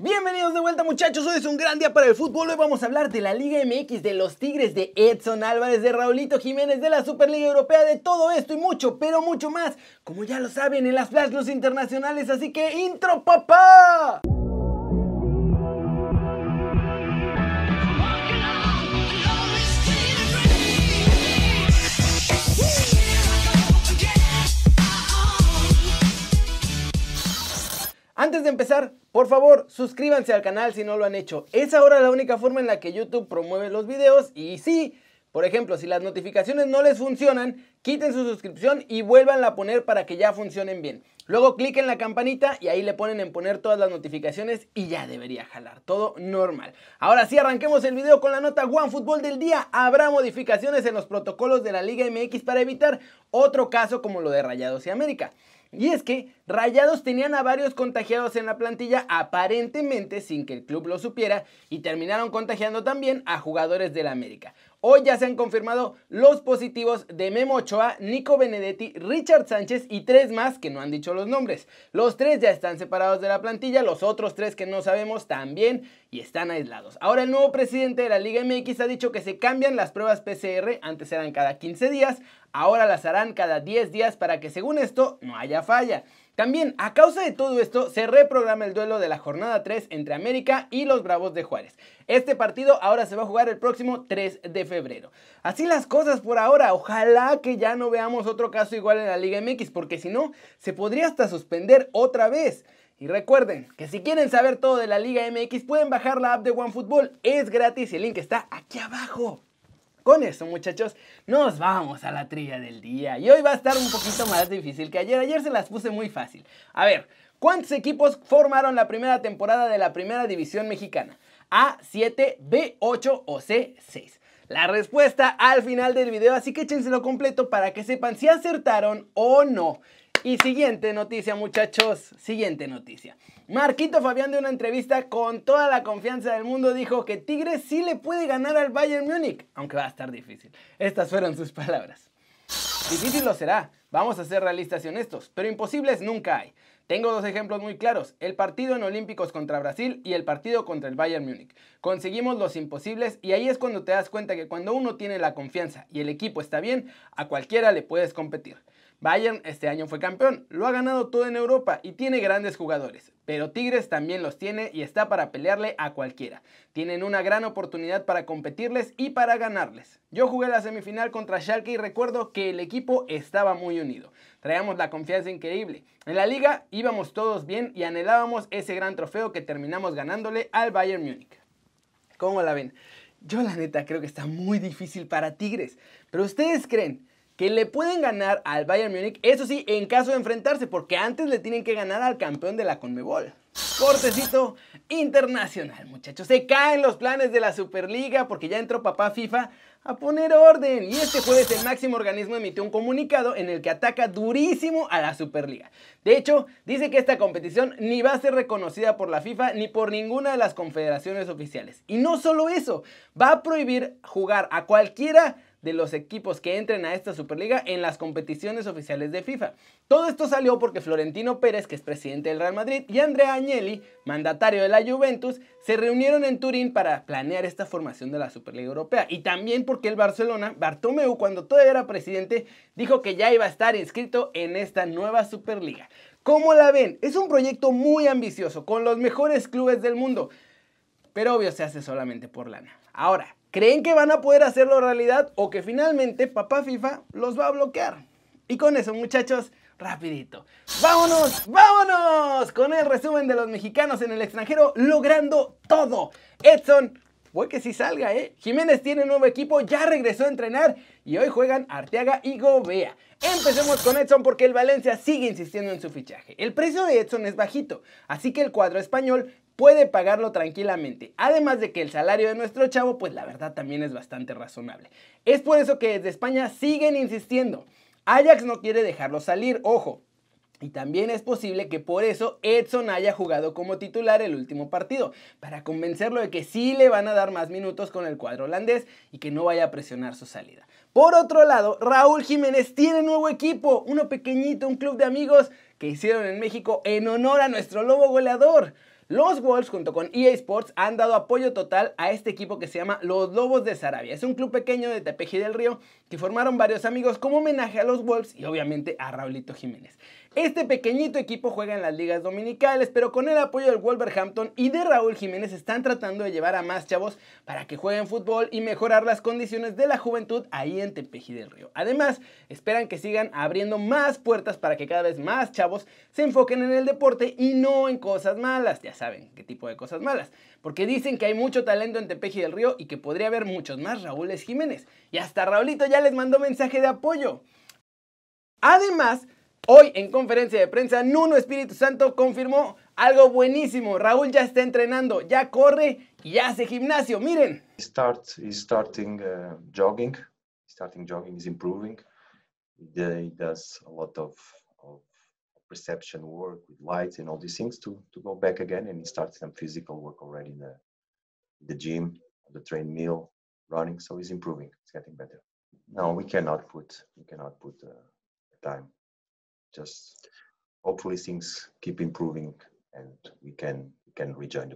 Bienvenidos de vuelta muchachos, hoy es un gran día para el fútbol, hoy vamos a hablar de la Liga MX, de los Tigres, de Edson Álvarez, de Raulito Jiménez, de la Superliga Europea, de todo esto y mucho, pero mucho más, como ya lo saben en las Flash News internacionales, así que intro papá. Antes de empezar, por favor, suscríbanse al canal si no lo han hecho. Es ahora la única forma en la que YouTube promueve los videos y sí, por ejemplo, si las notificaciones no les funcionan, quiten su suscripción y vuélvanla a poner para que ya funcionen bien. Luego cliquen la campanita y ahí le ponen en poner todas las notificaciones y ya debería jalar, todo normal. Ahora sí, arranquemos el video con la nota One Fútbol del día. Habrá modificaciones en los protocolos de la Liga MX para evitar otro caso como lo de Rayados y América. Y es que Rayados tenían a varios contagiados en la plantilla aparentemente sin que el club lo supiera y terminaron contagiando también a jugadores del América. Hoy ya se han confirmado los positivos de Memo Nico Benedetti, Richard Sánchez y tres más que no han dicho los nombres. Los tres ya están separados de la plantilla, los otros tres que no sabemos también y están aislados. Ahora el nuevo presidente de la Liga MX ha dicho que se cambian las pruebas PCR, antes eran cada 15 días, ahora las harán cada 10 días para que según esto no haya falla. También, a causa de todo esto, se reprograma el duelo de la jornada 3 entre América y los Bravos de Juárez. Este partido ahora se va a jugar el próximo 3 de febrero. Así las cosas por ahora, ojalá que ya no veamos otro caso igual en la Liga MX, porque si no, se podría hasta suspender otra vez. Y recuerden que si quieren saber todo de la Liga MX pueden bajar la app de OneFootball, es gratis y el link está aquí abajo. Con eso, muchachos, nos vamos a la trilla del día. Y hoy va a estar un poquito más difícil que ayer. Ayer se las puse muy fácil. A ver, ¿cuántos equipos formaron la primera temporada de la Primera División Mexicana? A, 7, B, 8 o C, 6. La respuesta al final del video, así que échenselo completo para que sepan si acertaron o no. Y siguiente noticia, muchachos, siguiente noticia. Marquito Fabián de una entrevista con toda la confianza del mundo dijo que Tigres sí le puede ganar al Bayern Múnich, aunque va a estar difícil. Estas fueron sus palabras. Difícil lo será, vamos a ser realistas y honestos, pero imposibles nunca hay. Tengo dos ejemplos muy claros, el partido en Olímpicos contra Brasil y el partido contra el Bayern Múnich. Conseguimos los imposibles y ahí es cuando te das cuenta que cuando uno tiene la confianza y el equipo está bien, a cualquiera le puedes competir. Bayern este año fue campeón, lo ha ganado todo en Europa y tiene grandes jugadores, pero Tigres también los tiene y está para pelearle a cualquiera. Tienen una gran oportunidad para competirles y para ganarles. Yo jugué la semifinal contra Schalke y recuerdo que el equipo estaba muy unido. Traíamos la confianza increíble. En la liga íbamos todos bien y anhelábamos ese gran trofeo que terminamos ganándole al Bayern Múnich. ¿Cómo la ven? Yo la neta creo que está muy difícil para Tigres, pero ustedes creen que le pueden ganar al Bayern Múnich, eso sí, en caso de enfrentarse, porque antes le tienen que ganar al campeón de la Conmebol. Cortecito internacional, muchachos. Se caen los planes de la Superliga porque ya entró papá FIFA a poner orden. Y este jueves el máximo organismo emitió un comunicado en el que ataca durísimo a la Superliga. De hecho, dice que esta competición ni va a ser reconocida por la FIFA ni por ninguna de las confederaciones oficiales. Y no solo eso, va a prohibir jugar a cualquiera de los equipos que entren a esta Superliga en las competiciones oficiales de FIFA. Todo esto salió porque Florentino Pérez, que es presidente del Real Madrid, y Andrea Agnelli, mandatario de la Juventus, se reunieron en Turín para planear esta formación de la Superliga Europea. Y también porque el Barcelona, Bartomeu, cuando todavía era presidente, dijo que ya iba a estar inscrito en esta nueva Superliga. ¿Cómo la ven? Es un proyecto muy ambicioso, con los mejores clubes del mundo. Pero obvio se hace solamente por lana. Ahora, ¿Creen que van a poder hacerlo realidad o que finalmente papá FIFA los va a bloquear? Y con eso muchachos, rapidito. ¡Vámonos! ¡Vámonos! Con el resumen de los mexicanos en el extranjero logrando todo. Edson, puede que sí salga, ¿eh? Jiménez tiene nuevo equipo, ya regresó a entrenar y hoy juegan Arteaga y Gobea. Empecemos con Edson porque el Valencia sigue insistiendo en su fichaje. El precio de Edson es bajito, así que el cuadro español puede pagarlo tranquilamente. Además de que el salario de nuestro chavo, pues la verdad también es bastante razonable. Es por eso que desde España siguen insistiendo. Ajax no quiere dejarlo salir, ojo. Y también es posible que por eso Edson haya jugado como titular el último partido, para convencerlo de que sí le van a dar más minutos con el cuadro holandés y que no vaya a presionar su salida. Por otro lado, Raúl Jiménez tiene nuevo equipo, uno pequeñito, un club de amigos que hicieron en México en honor a nuestro lobo goleador. Los Wolves junto con EA Sports han dado apoyo total a este equipo que se llama Los Lobos de Sarabia. Es un club pequeño de Tepeji del Río que formaron varios amigos como homenaje a los Wolves y obviamente a Raulito Jiménez. Este pequeñito equipo juega en las ligas dominicales, pero con el apoyo del Wolverhampton y de Raúl Jiménez están tratando de llevar a más chavos para que jueguen fútbol y mejorar las condiciones de la juventud ahí en Tepeji del Río. Además, esperan que sigan abriendo más puertas para que cada vez más chavos se enfoquen en el deporte y no en cosas malas. Ya saben qué tipo de cosas malas. Porque dicen que hay mucho talento en Tepeji del Río y que podría haber muchos más Raúles Jiménez. Y hasta Raulito ya les mandó mensaje de apoyo. Además, Hoy en conferencia de prensa, Nuno Espíritu Santo confirmó algo buenísimo. Raúl ya está entrenando, ya corre y hace gimnasio. Miren. Start, he's starting uh, jogging. Starting jogging is improving. He does a lot of, of perception work with lights and all these things to, to go back again. And he starts some physical work already in the, the gym, the train meal, running. So he's improving. It's getting better. No, we cannot put we cannot put uh, time just hopefully things keep improving and we can, we can rejoin.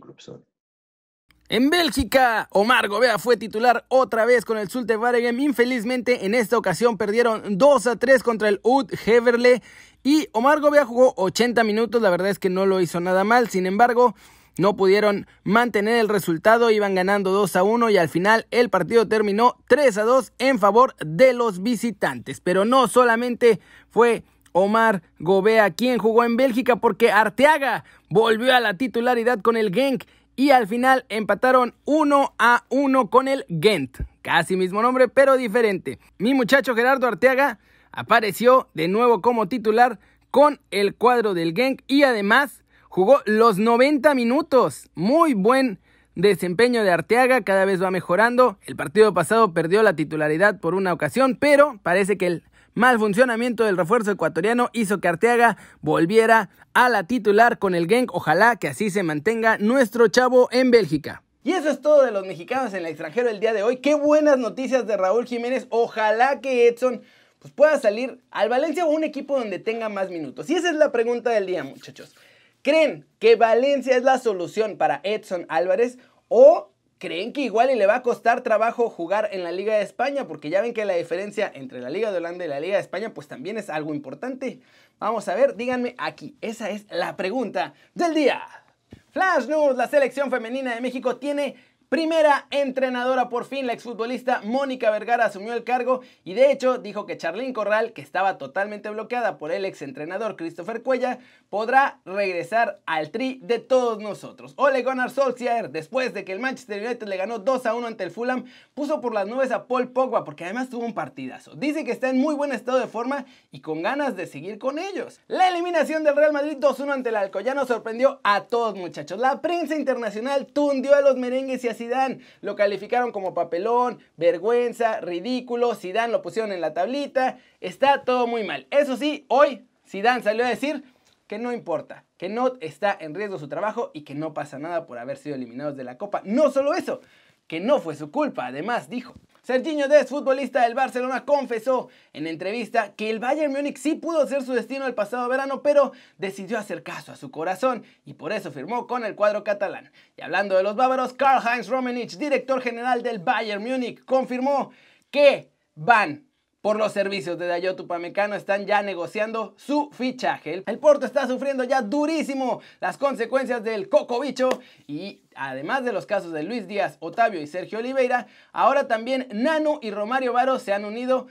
En Bélgica, Omar Gobea fue titular otra vez con el Zulte Waregem. Infelizmente, en esta ocasión perdieron 2 a 3 contra el Ud Heverle. Y Omar Gobea jugó 80 minutos. La verdad es que no lo hizo nada mal. Sin embargo, no pudieron mantener el resultado. Iban ganando 2 a 1 y al final el partido terminó 3 a 2 en favor de los visitantes. Pero no solamente fue Omar Gobea, quien jugó en Bélgica porque Arteaga volvió a la titularidad con el Genk y al final empataron 1 a 1 con el Gent. Casi mismo nombre, pero diferente. Mi muchacho Gerardo Arteaga apareció de nuevo como titular con el cuadro del Genk y además jugó los 90 minutos. Muy buen desempeño de Arteaga, cada vez va mejorando. El partido pasado perdió la titularidad por una ocasión, pero parece que el Mal funcionamiento del refuerzo ecuatoriano hizo que Arteaga volviera a la titular con el Genk. Ojalá que así se mantenga nuestro chavo en Bélgica. Y eso es todo de los mexicanos en el extranjero el día de hoy. Qué buenas noticias de Raúl Jiménez. Ojalá que Edson pues, pueda salir al Valencia o un equipo donde tenga más minutos. Y esa es la pregunta del día, muchachos. ¿Creen que Valencia es la solución para Edson Álvarez o creen que igual y le va a costar trabajo jugar en la Liga de España, porque ya ven que la diferencia entre la Liga de Holanda y la Liga de España pues también es algo importante. Vamos a ver, díganme aquí, esa es la pregunta del día. Flash News, la selección femenina de México tiene Primera entrenadora por fin, la exfutbolista Mónica Vergara asumió el cargo y de hecho dijo que Charlene Corral, que estaba totalmente bloqueada por el exentrenador Christopher Cuella, podrá regresar al tri de todos nosotros. Ole Gunnar Solskjaer, después de que el Manchester United le ganó 2 a 1 ante el Fulham, puso por las nubes a Paul Pogba porque además tuvo un partidazo. Dice que está en muy buen estado de forma y con ganas de seguir con ellos. La eliminación del Real Madrid 2-1 ante el Alcoyano sorprendió a todos muchachos. La prensa internacional tundió a los merengues y así Zidane. Lo calificaron como papelón, vergüenza, ridículo. Zidane lo pusieron en la tablita. Está todo muy mal. Eso sí, hoy Zidane salió a decir que no importa, que no está en riesgo su trabajo y que no pasa nada por haber sido eliminados de la Copa. No solo eso, que no fue su culpa. Además, dijo, Serginho Dest, futbolista del Barcelona, confesó en entrevista que el Bayern Múnich sí pudo ser su destino el pasado verano, pero decidió hacer caso a su corazón y por eso firmó con el cuadro catalán. Y hablando de los bávaros, Karl-Heinz Rummenigge, director general del Bayern Múnich, confirmó que van por los servicios de Dayotu Pamecano están ya negociando su fichaje. El Porto está sufriendo ya durísimo las consecuencias del coco bicho y además de los casos de Luis Díaz, Otavio y Sergio Oliveira, ahora también Nano y Romario Varo se han unido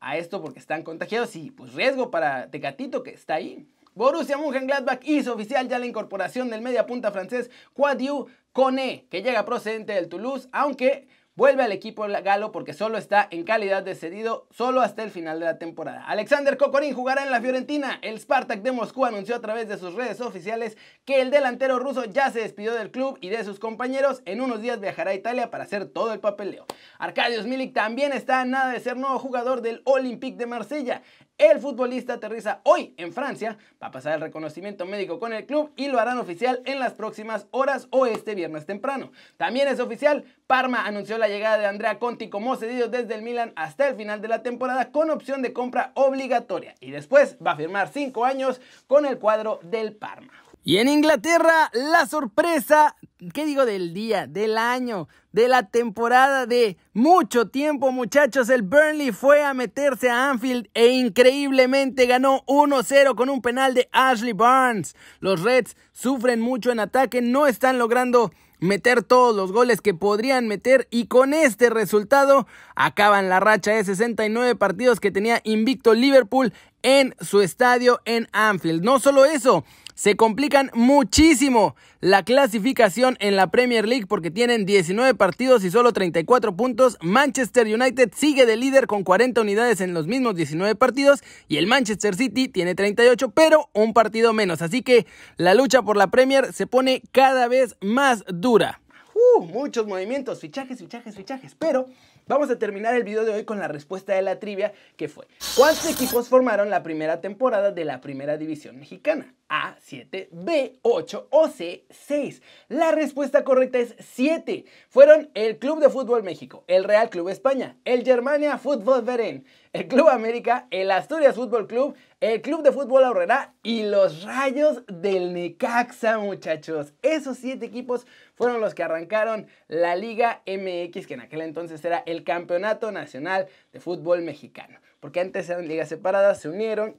a esto porque están contagiados y pues riesgo para Tecatito que está ahí. Borussia Mönchengladbach hizo oficial ya la incorporación del media punta francés Quadiu Cone, que llega procedente del Toulouse, aunque vuelve al equipo galo porque solo está en calidad de cedido solo hasta el final de la temporada. Alexander Kokorin jugará en la Fiorentina. El Spartak de Moscú anunció a través de sus redes oficiales que el delantero ruso ya se despidió del club y de sus compañeros. En unos días viajará a Italia para hacer todo el papeleo. Arkadiusz Milik también está a nada de ser nuevo jugador del Olympique de Marsella. El futbolista aterriza hoy en Francia para pasar el reconocimiento médico con el club y lo harán oficial en las próximas horas o este viernes temprano. También es oficial, Parma anunció la llegada de Andrea Conti como cedido desde el Milan hasta el final de la temporada con opción de compra obligatoria y después va a firmar 5 años con el cuadro del Parma. Y en Inglaterra, la sorpresa, ¿qué digo del día, del año, de la temporada, de mucho tiempo, muchachos? El Burnley fue a meterse a Anfield e increíblemente ganó 1-0 con un penal de Ashley Barnes. Los Reds sufren mucho en ataque, no están logrando meter todos los goles que podrían meter y con este resultado acaban la racha de 69 partidos que tenía invicto Liverpool en su estadio en Anfield. No solo eso, se complican muchísimo la clasificación en la Premier League porque tienen 19 partidos y solo 34 puntos. Manchester United sigue de líder con 40 unidades en los mismos 19 partidos y el Manchester City tiene 38 pero un partido menos. Así que la lucha por la Premier se pone cada vez más dura. Uh, muchos movimientos, fichajes, fichajes, fichajes, pero Vamos a terminar el video de hoy con la respuesta de la trivia que fue ¿Cuántos equipos formaron la primera temporada de la primera división mexicana? A, 7, B, 8 o C, 6. La respuesta correcta es 7. Fueron el Club de Fútbol México, el Real Club España, el Germania Fútbol Verén, el Club América, el Asturias Fútbol Club, el Club de Fútbol Aurrera y los Rayos del Necaxa, muchachos. Esos 7 equipos fueron los que arrancaron la Liga MX, que en aquel entonces era el Campeonato Nacional de Fútbol Mexicano. Porque antes eran ligas separadas, se unieron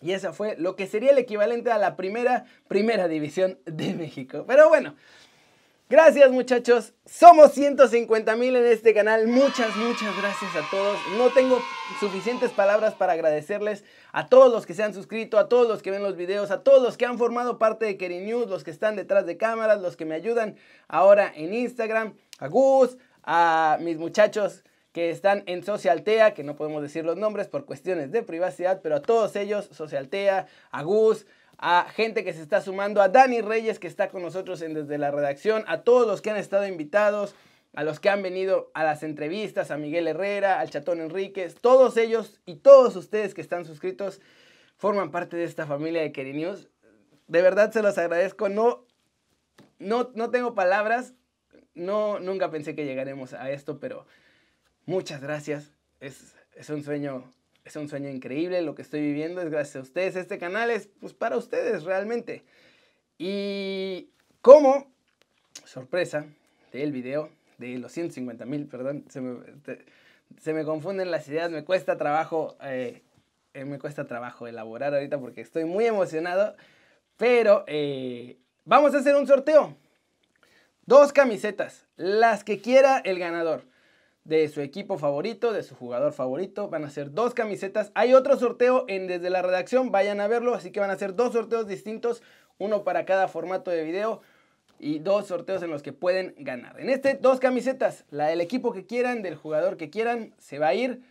y esa fue lo que sería el equivalente a la primera, primera división de México. Pero bueno, Gracias muchachos, somos 150 mil en este canal, muchas, muchas gracias a todos. No tengo suficientes palabras para agradecerles a todos los que se han suscrito, a todos los que ven los videos, a todos los que han formado parte de Keri News, los que están detrás de cámaras, los que me ayudan ahora en Instagram, a Gus, a mis muchachos que están en Socialtea, que no podemos decir los nombres por cuestiones de privacidad, pero a todos ellos, Socialtea, a Gus, a gente que se está sumando, a Dani Reyes que está con nosotros en desde la redacción, a todos los que han estado invitados, a los que han venido a las entrevistas, a Miguel Herrera, al Chatón Enríquez, todos ellos y todos ustedes que están suscritos forman parte de esta familia de Keri News. De verdad se los agradezco, no, no, no tengo palabras, no, nunca pensé que llegaremos a esto, pero muchas gracias, es, es un sueño es un sueño increíble lo que estoy viviendo, es gracias a ustedes. Este canal es pues, para ustedes realmente. Y como sorpresa del video, de los 150 mil, perdón, se me, confunden las ideas, me cuesta trabajo, eh, eh, me cuesta trabajo elaborar ahorita porque estoy muy emocionado, pero eh, vamos a hacer un sorteo. Dos camisetas, las que quiera el ganador de su equipo favorito, de su jugador favorito. Van a ser dos camisetas. Hay otro sorteo en desde la redacción, vayan a verlo. Así que van a ser dos sorteos distintos, uno para cada formato de video y dos sorteos en los que pueden ganar. En este, dos camisetas, la del equipo que quieran, del jugador que quieran, se va a ir.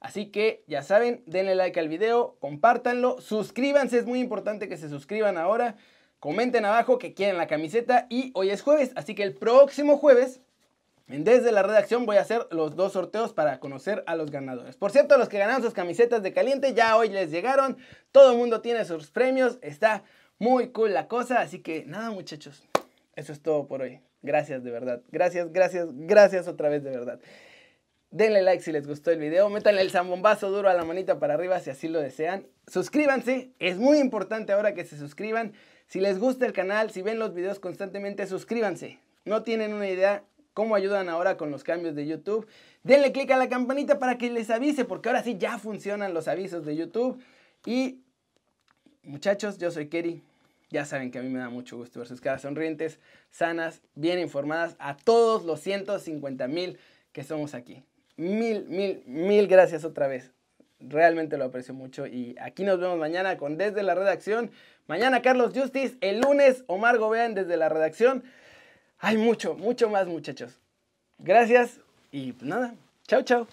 Así que ya saben, denle like al video, compártanlo, suscríbanse, es muy importante que se suscriban ahora. Comenten abajo que quieren la camiseta y hoy es jueves, así que el próximo jueves desde la redacción voy a hacer los dos sorteos para conocer a los ganadores. Por cierto, los que ganaron sus camisetas de caliente ya hoy les llegaron. Todo el mundo tiene sus premios. Está muy cool la cosa. Así que nada muchachos. Eso es todo por hoy. Gracias de verdad. Gracias, gracias, gracias otra vez de verdad. Denle like si les gustó el video. Métanle el zambombazo duro a la manita para arriba si así lo desean. Suscríbanse. Es muy importante ahora que se suscriban. Si les gusta el canal, si ven los videos constantemente, suscríbanse. No tienen una idea cómo ayudan ahora con los cambios de YouTube. Denle click a la campanita para que les avise, porque ahora sí ya funcionan los avisos de YouTube. Y muchachos, yo soy Kerry. Ya saben que a mí me da mucho gusto ver sus caras sonrientes, sanas, bien informadas, a todos los 150 mil que somos aquí. Mil, mil, mil gracias otra vez. Realmente lo aprecio mucho y aquí nos vemos mañana con Desde la Redacción. Mañana Carlos Justice, el lunes Omar Gobean desde la redacción. Hay mucho, mucho más muchachos. Gracias y nada, chao, chao.